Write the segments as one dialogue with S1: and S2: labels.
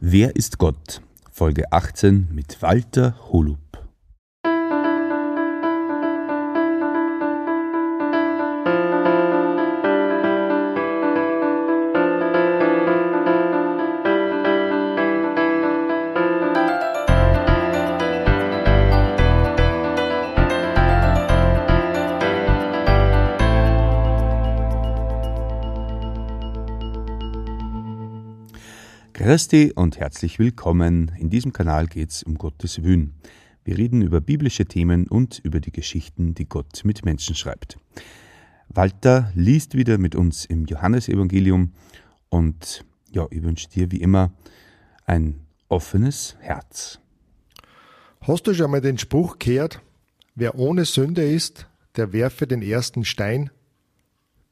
S1: Wer ist Gott? Folge 18 mit Walter Holub. Christi und herzlich willkommen. In diesem Kanal geht es um Gottes Wün. Wir reden über biblische Themen und über die Geschichten, die Gott mit Menschen schreibt. Walter liest wieder mit uns im Johannesevangelium und ja, ich wünsche dir wie immer ein offenes Herz.
S2: Hast du schon mal den Spruch gehört, wer ohne Sünde ist, der werfe den ersten Stein?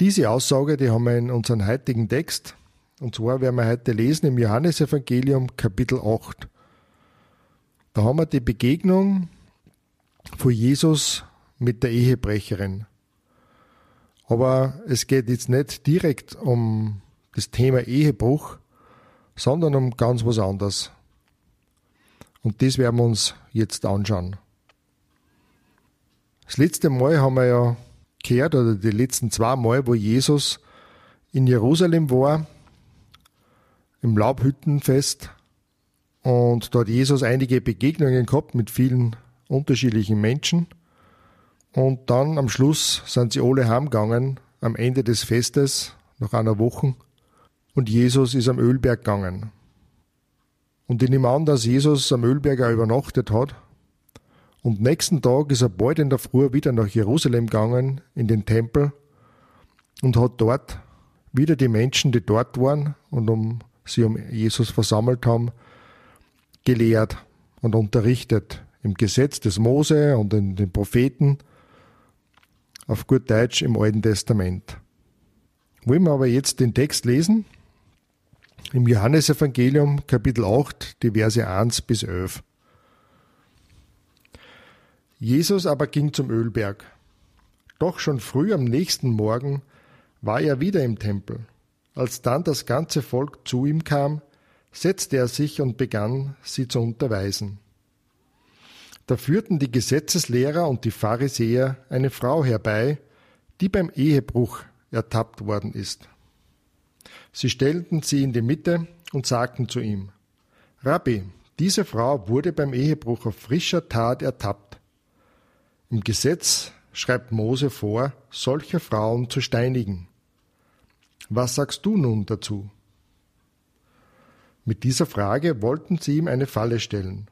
S2: Diese Aussage, die haben wir in unserem heutigen Text und zwar werden wir heute lesen im Johannesevangelium Kapitel 8. Da haben wir die Begegnung von Jesus mit der Ehebrecherin. Aber es geht jetzt nicht direkt um das Thema Ehebruch, sondern um ganz was anderes. Und das werden wir uns jetzt anschauen. Das letzte Mal haben wir ja gehört, oder die letzten zwei Mal, wo Jesus in Jerusalem war, im Laubhüttenfest und dort Jesus einige Begegnungen gehabt mit vielen unterschiedlichen Menschen. Und dann am Schluss sind sie alle heimgegangen, am Ende des Festes, nach einer Woche. Und Jesus ist am Ölberg gegangen. Und ich nehme an, dass Jesus am Ölberg auch übernachtet hat. Und nächsten Tag ist er bald in der Früh wieder nach Jerusalem gegangen, in den Tempel, und hat dort wieder die Menschen, die dort waren und um sie um Jesus versammelt haben, gelehrt und unterrichtet im Gesetz des Mose und in den Propheten, auf gut Deutsch im Alten Testament. Wollen wir aber jetzt den Text lesen? Im Johannesevangelium Kapitel 8, die Verse 1 bis 11. Jesus aber ging zum Ölberg. Doch schon früh am nächsten Morgen war er wieder im Tempel. Als dann das ganze Volk zu ihm kam, setzte er sich und begann, sie zu unterweisen. Da führten die Gesetzeslehrer und die Pharisäer eine Frau herbei, die beim Ehebruch ertappt worden ist. Sie stellten sie in die Mitte und sagten zu ihm, Rabbi, diese Frau wurde beim Ehebruch auf frischer Tat ertappt. Im Gesetz schreibt Mose vor, solche Frauen zu steinigen. Was sagst du nun dazu? Mit dieser Frage wollten sie ihm eine Falle stellen,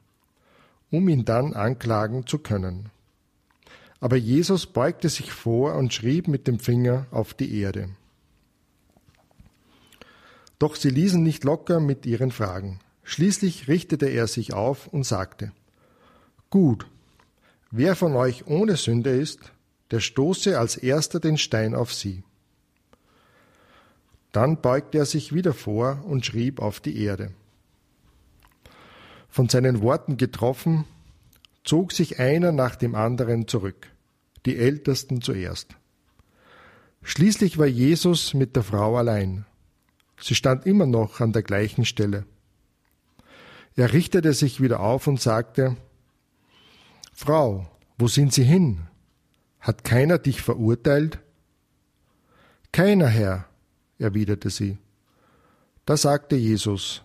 S2: um ihn dann anklagen zu können. Aber Jesus beugte sich vor und schrieb mit dem Finger auf die Erde. Doch sie ließen nicht locker mit ihren Fragen. Schließlich richtete er sich auf und sagte, Gut, wer von euch ohne Sünde ist, der stoße als erster den Stein auf sie. Dann beugte er sich wieder vor und schrieb auf die Erde. Von seinen Worten getroffen, zog sich einer nach dem anderen zurück, die Ältesten zuerst. Schließlich war Jesus mit der Frau allein. Sie stand immer noch an der gleichen Stelle. Er richtete sich wieder auf und sagte, Frau, wo sind Sie hin? Hat keiner dich verurteilt? Keiner, Herr, erwiderte sie. Da sagte Jesus,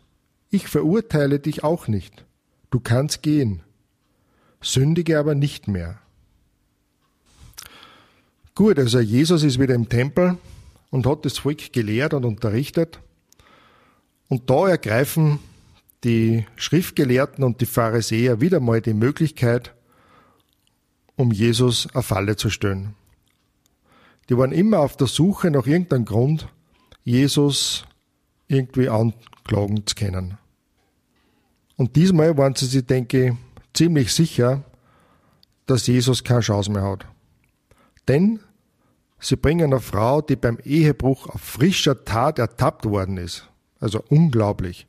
S2: ich verurteile dich auch nicht, du kannst gehen, sündige aber nicht mehr. Gut, also Jesus ist wieder im Tempel und hat das Volk gelehrt und unterrichtet. Und da ergreifen die Schriftgelehrten und die Pharisäer wieder mal die Möglichkeit, um Jesus eine Falle zu stellen. Die waren immer auf der Suche nach irgendeinem Grund, Jesus irgendwie anklagen zu können. Und diesmal waren sie sich, denke ich, ziemlich sicher, dass Jesus keine Chance mehr hat. Denn sie bringen eine Frau, die beim Ehebruch auf frischer Tat ertappt worden ist. Also unglaublich.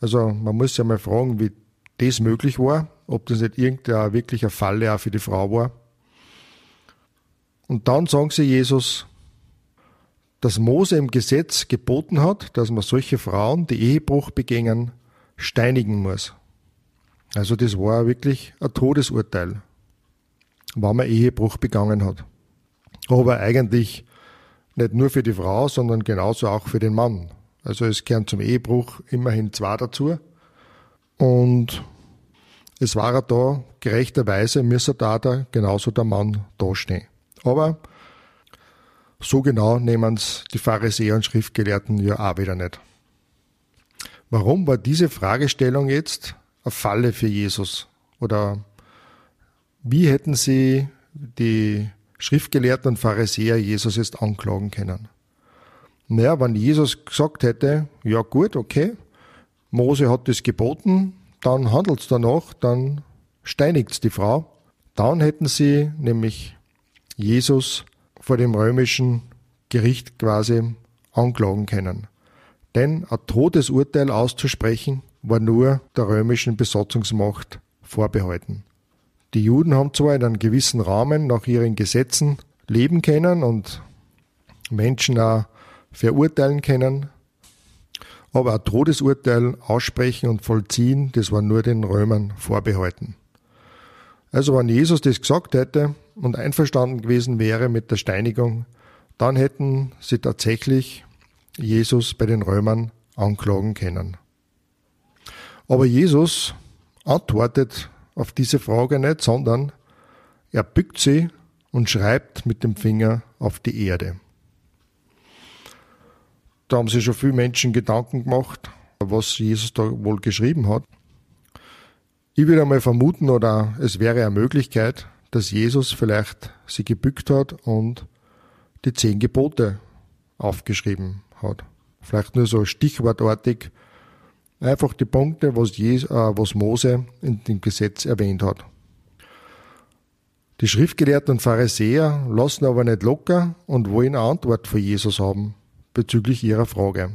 S2: Also man muss ja mal fragen, wie das möglich war, ob das nicht irgendein wirklicher Falle auch für die Frau war. Und dann sagen sie Jesus, dass Mose im Gesetz geboten hat, dass man solche Frauen, die Ehebruch begängen, steinigen muss. Also das war wirklich ein Todesurteil, wenn man Ehebruch begangen hat. Aber eigentlich nicht nur für die Frau, sondern genauso auch für den Mann. Also es gehören zum Ehebruch immerhin zwei dazu. Und es war da gerechterweise, müsse da genauso der Mann dastehen. Aber so genau nehmen es die Pharisäer und Schriftgelehrten ja auch wieder nicht. Warum war diese Fragestellung jetzt eine Falle für Jesus? Oder wie hätten sie die Schriftgelehrten und Pharisäer Jesus jetzt anklagen können? Naja, wenn Jesus gesagt hätte, ja gut, okay, Mose hat das geboten, dann handelt es danach, dann steinigt die Frau. Dann hätten sie nämlich Jesus vor dem römischen Gericht quasi anklagen können. Denn ein Todesurteil auszusprechen war nur der römischen Besatzungsmacht vorbehalten. Die Juden haben zwar in einem gewissen Rahmen nach ihren Gesetzen leben können und Menschen auch verurteilen können, aber ein Todesurteil aussprechen und vollziehen, das war nur den Römern vorbehalten. Also wenn Jesus das gesagt hätte und einverstanden gewesen wäre mit der Steinigung, dann hätten sie tatsächlich Jesus bei den Römern anklagen können. Aber Jesus antwortet auf diese Frage nicht, sondern er bückt sie und schreibt mit dem Finger auf die Erde. Da haben sich schon viele Menschen Gedanken gemacht, was Jesus da wohl geschrieben hat. Ich würde einmal vermuten, oder es wäre eine Möglichkeit, dass Jesus vielleicht sie gebückt hat und die zehn Gebote aufgeschrieben hat. Vielleicht nur so stichwortartig einfach die Punkte, was, Jesus, äh, was Mose in dem Gesetz erwähnt hat. Die Schriftgelehrten und Pharisäer lassen aber nicht locker und wollen eine Antwort von Jesus haben bezüglich ihrer Frage.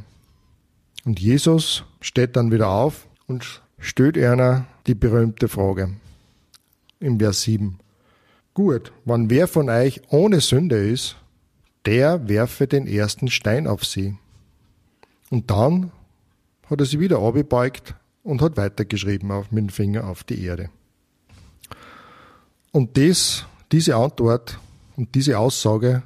S2: Und Jesus steht dann wieder auf und stellt einer die berühmte Frage. Im Vers 7. Gut, wann wer von euch ohne Sünde ist, der werfe den ersten Stein auf sie. Und dann hat er sich wieder abgebeugt und hat weitergeschrieben auf, mit dem Finger auf die Erde. Und das, diese Antwort und diese Aussage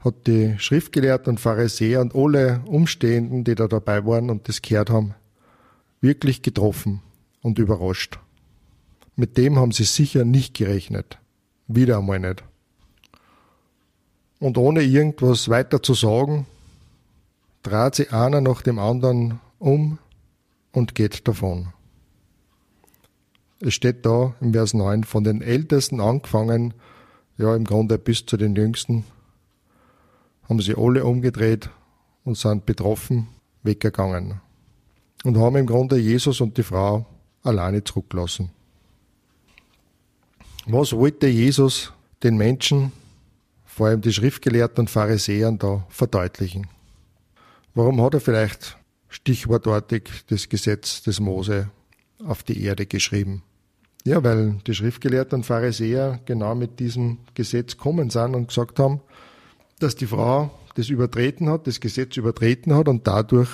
S2: hat die Schriftgelehrten und Pharisäer und alle Umstehenden, die da dabei waren und das gehört haben, wirklich getroffen und überrascht. Mit dem haben sie sicher nicht gerechnet. Wieder einmal nicht. Und ohne irgendwas weiter zu sagen, trat sie einer nach dem anderen um und geht davon. Es steht da im Vers 9, von den Ältesten angefangen, ja im Grunde bis zu den Jüngsten, haben sie alle umgedreht und sind betroffen weggegangen und haben im Grunde Jesus und die Frau alleine zurückgelassen. Was wollte Jesus den Menschen, vor allem die Schriftgelehrten und Pharisäern, da verdeutlichen? Warum hat er vielleicht stichwortartig das Gesetz des Mose auf die Erde geschrieben? Ja, weil die Schriftgelehrten und Pharisäer genau mit diesem Gesetz kommen sind und gesagt haben, dass die Frau das übertreten hat, das Gesetz übertreten hat und dadurch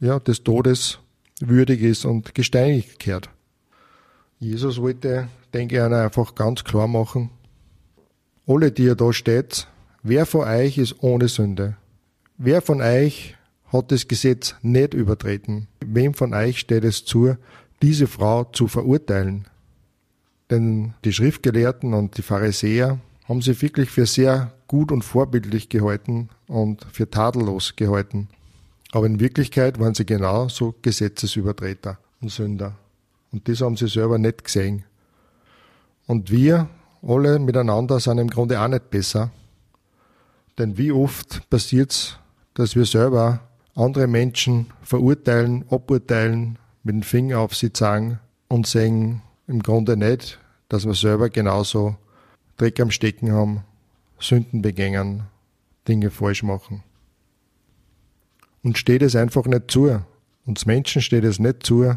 S2: ja, des Todes würdig ist und gesteinigt kehrt. Jesus wollte, denke ich, einfach ganz klar machen, alle, die ihr da steht, wer von euch ist ohne Sünde? Wer von euch hat das Gesetz nicht übertreten? Wem von euch steht es zu, diese Frau zu verurteilen? Denn die Schriftgelehrten und die Pharisäer haben sie wirklich für sehr gut und vorbildlich gehalten und für tadellos gehalten. Aber in Wirklichkeit waren sie genauso Gesetzesübertreter und Sünder. Und das haben sie selber nicht gesehen. Und wir alle miteinander sind im Grunde auch nicht besser. Denn wie oft passiert es, dass wir selber andere Menschen verurteilen, aburteilen, mit dem Finger auf sie zeigen und sehen im Grunde nicht, dass wir selber genauso Dreck am Stecken haben, Sünden begängen, Dinge falsch machen. Und steht es einfach nicht zu. Uns Menschen steht es nicht zu,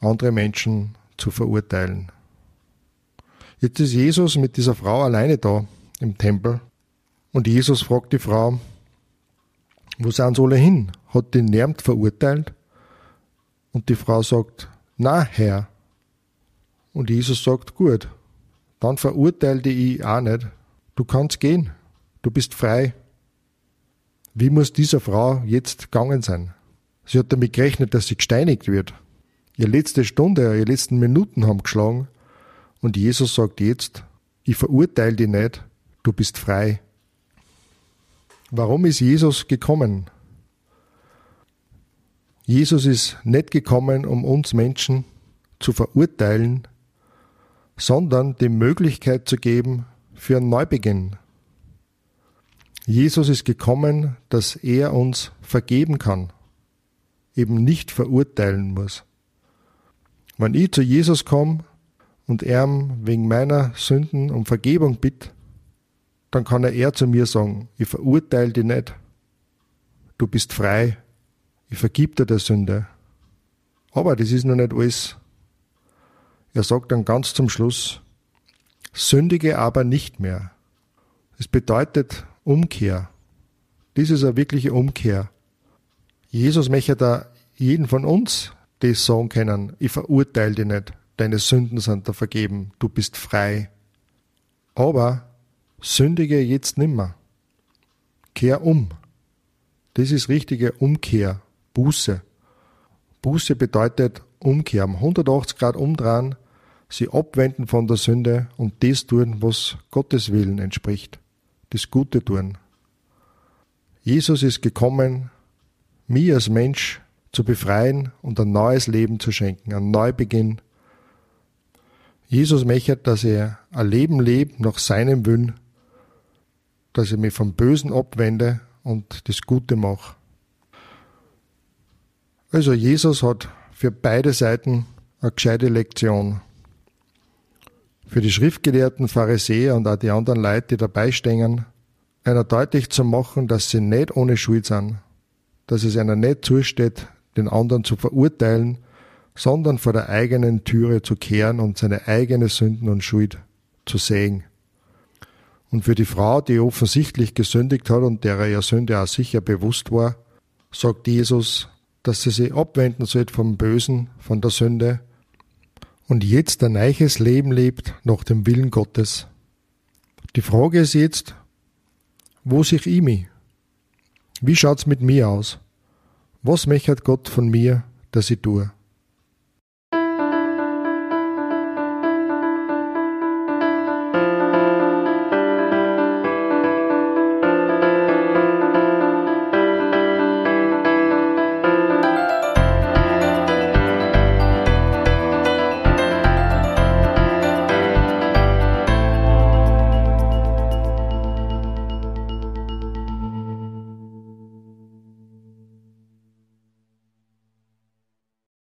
S2: andere Menschen zu verurteilen. Jetzt ist Jesus mit dieser Frau alleine da im Tempel und Jesus fragt die Frau, wo sind sie alle hin? Hat die niemand verurteilt? Und die Frau sagt, na Herr. Und Jesus sagt, gut, dann verurteile ich auch nicht. Du kannst gehen, du bist frei. Wie muss dieser Frau jetzt gegangen sein? Sie hat damit gerechnet, dass sie gesteinigt wird. Ihre letzte Stunde, ihre letzten Minuten haben geschlagen. Und Jesus sagt jetzt, ich verurteile dich nicht, du bist frei. Warum ist Jesus gekommen? Jesus ist nicht gekommen, um uns Menschen zu verurteilen, sondern die Möglichkeit zu geben für einen Neubeginn. Jesus ist gekommen, dass er uns vergeben kann, eben nicht verurteilen muss. Wenn ich zu Jesus komme und er wegen meiner Sünden um Vergebung bitte, dann kann er eher zu mir sagen, ich verurteile dich nicht, du bist frei, ich vergib dir der Sünde. Aber das ist noch nicht alles. Er sagt dann ganz zum Schluss, sündige aber nicht mehr. Das bedeutet Umkehr. Das ist eine wirkliche Umkehr. Jesus möchte da jeden von uns das sagen können, ich verurteile dich nicht, deine Sünden sind da vergeben, du bist frei. Aber sündige jetzt nimmer. Kehr um. Das ist richtige Umkehr, Buße. Buße bedeutet Umkehr, 180 Grad umdrehen, sie abwenden von der Sünde und das tun, was Gottes Willen entspricht, das Gute tun. Jesus ist gekommen, mich als Mensch zu befreien und ein neues Leben zu schenken, einen Neubeginn. Jesus möchte, dass er ein Leben lebt nach seinem Willen, dass ich mich vom Bösen abwende und das Gute mache. Also Jesus hat für beide Seiten eine gescheite Lektion. Für die schriftgelehrten Pharisäer und auch die anderen Leute, die dabei stehen, einer deutlich zu machen, dass sie nicht ohne Schuld sind, dass es einer nicht zusteht, den anderen zu verurteilen, sondern vor der eigenen Türe zu kehren und seine eigene Sünden und Schuld zu sehen. Und für die Frau, die offensichtlich gesündigt hat und derer ihr Sünde auch sicher bewusst war, sagt Jesus, dass sie sich abwenden soll vom Bösen, von der Sünde und jetzt ein neues Leben lebt nach dem Willen Gottes. Die Frage ist jetzt, wo sich ich mich? Wie schaut's mit mir aus? Was möchte Gott von mir, dass ich tue?